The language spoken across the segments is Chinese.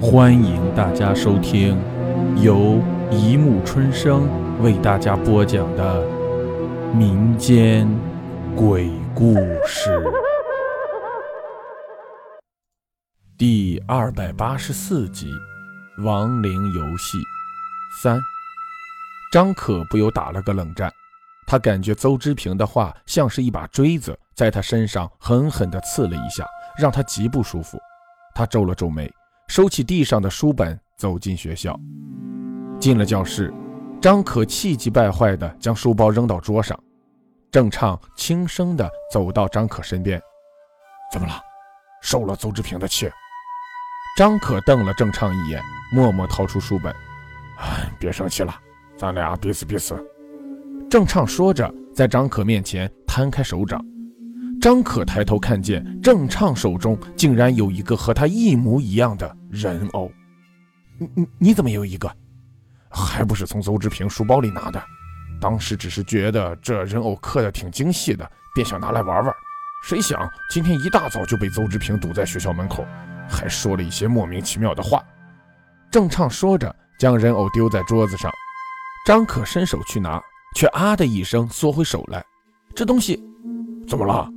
欢迎大家收听由一木春生为大家播讲的民间鬼故事第二百八十四集《亡灵游戏三》。张可不由打了个冷战，他感觉邹之平的话像是一把锥子，在他身上狠狠地刺了一下，让他极不舒服。他皱了皱眉。收起地上的书本，走进学校。进了教室，张可气急败坏地将书包扔到桌上。郑畅轻声地走到张可身边：“怎么了？受了邹志平的气？”张可瞪了郑畅一眼，默默掏出书本：“哎，别生气了，咱俩彼此彼此。”郑畅说着，在张可面前摊开手掌。张可抬头看见郑畅手中竟然有一个和他一模一样的人偶，你你你怎么有一个？还不是从邹志平书包里拿的。当时只是觉得这人偶刻的挺精细的，便想拿来玩玩。谁想今天一大早就被邹志平堵在学校门口，还说了一些莫名其妙的话。郑畅说着，将人偶丢在桌子上。张可伸手去拿，却啊的一声缩回手来。这东西怎么了？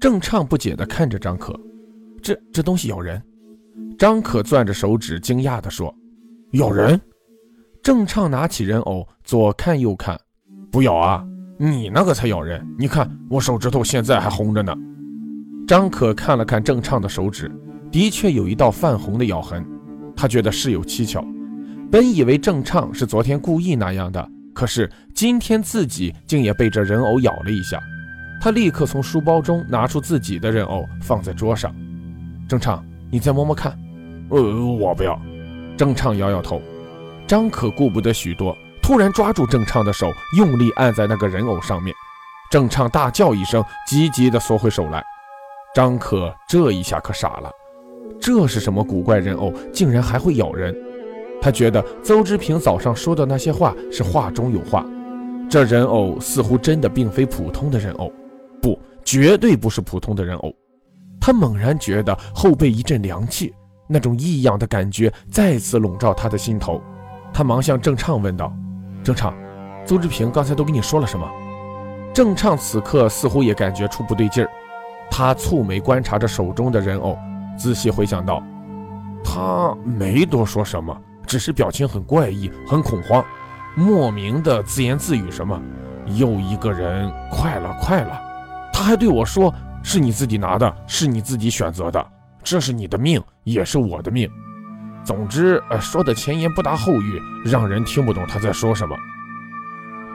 郑畅不解地看着张可，这这东西咬人。张可攥着手指，惊讶地说：“咬人？”郑畅拿起人偶，左看右看，不咬啊，你那个才咬人。你看我手指头现在还红着呢。张可看了看郑畅的手指，的确有一道泛红的咬痕。他觉得事有蹊跷，本以为郑畅是昨天故意那样的，可是今天自己竟也被这人偶咬了一下。他立刻从书包中拿出自己的人偶，放在桌上。郑畅，你再摸摸看。呃，我不要。郑畅摇摇头。张可顾不得许多，突然抓住郑畅的手，用力按在那个人偶上面。郑畅大叫一声，急急地缩回手来。张可这一下可傻了，这是什么古怪人偶，竟然还会咬人？他觉得邹之平早上说的那些话是话中有话，这人偶似乎真的并非普通的人偶。不，绝对不是普通的人偶。他猛然觉得后背一阵凉气，那种异样的感觉再次笼罩他的心头。他忙向郑畅问道：“郑畅，邹志平刚才都跟你说了什么？”郑畅此刻似乎也感觉出不对劲儿，他蹙眉观察着手中的人偶，仔细回想道：“他没多说什么，只是表情很怪异，很恐慌，莫名的自言自语什么，又一个人，快了，快了。”他还对我说：“是你自己拿的，是你自己选择的，这是你的命，也是我的命。”总之，呃，说的前言不搭后语，让人听不懂他在说什么。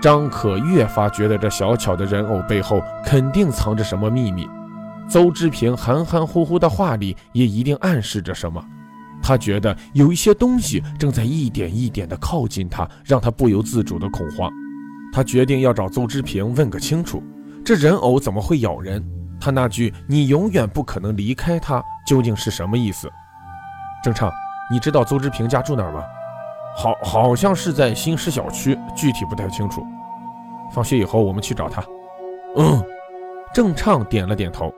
张可越发觉得这小巧的人偶背后肯定藏着什么秘密，邹之平含含糊糊的话里也一定暗示着什么。他觉得有一些东西正在一点一点地靠近他，让他不由自主的恐慌。他决定要找邹之平问个清楚。这人偶怎么会咬人？他那句“你永远不可能离开他”究竟是什么意思？郑畅，你知道邹之平家住哪儿吗？好，好像是在新石小区，具体不太清楚。放学以后我们去找他。嗯，郑畅点了点头。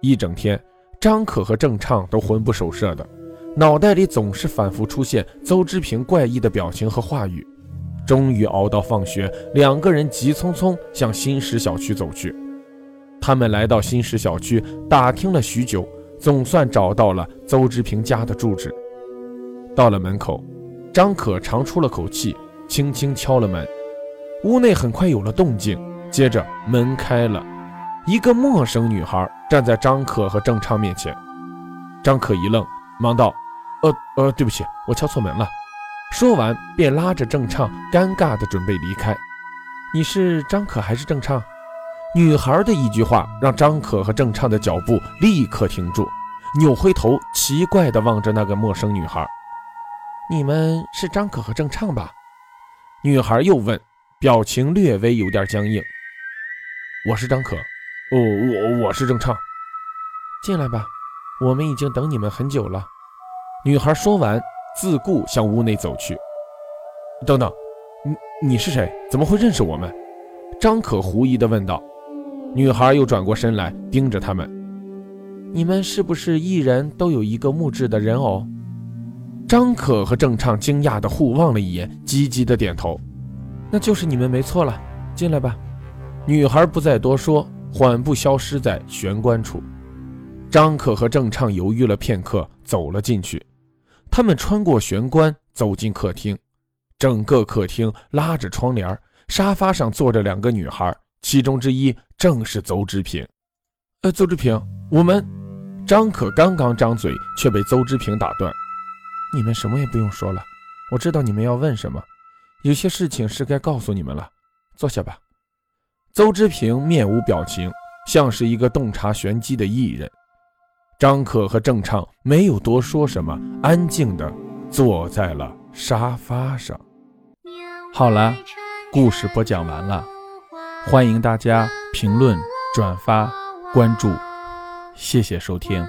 一整天，张可和郑畅都魂不守舍的，脑袋里总是反复出现邹之平怪异的表情和话语。终于熬到放学，两个人急匆匆向新石小区走去。他们来到新石小区，打听了许久，总算找到了邹之平家的住址。到了门口，张可长出了口气，轻轻敲了门。屋内很快有了动静，接着门开了，一个陌生女孩站在张可和郑昌面前。张可一愣，忙道：“呃呃，对不起，我敲错门了。”说完，便拉着郑畅，尴尬地准备离开。你是张可还是郑畅？女孩的一句话让张可和郑畅的脚步立刻停住，扭回头，奇怪地望着那个陌生女孩。你们是张可和郑畅吧？女孩又问，表情略微有点僵硬。我是张可。哦，我我是郑畅。进来吧，我们已经等你们很久了。女孩说完。自顾向屋内走去。等等，你你是谁？怎么会认识我们？张可狐疑地问道。女孩又转过身来，盯着他们。你们是不是一人都有一个木质的人偶？张可和郑畅惊讶地互望了一眼，积极地点头：“那就是你们没错了，进来吧。”女孩不再多说，缓步消失在玄关处。张可和郑畅犹豫了片刻，走了进去。他们穿过玄关，走进客厅。整个客厅拉着窗帘，沙发上坐着两个女孩，其中之一正是邹之平。呃，邹之平，我们……张可刚刚张嘴，却被邹之平打断：“你们什么也不用说了，我知道你们要问什么。有些事情是该告诉你们了，坐下吧。”邹之平面无表情，像是一个洞察玄机的艺人。张可和郑畅没有多说什么，安静地坐在了沙发上。好了，故事播讲完了，欢迎大家评论、转发、关注，谢谢收听。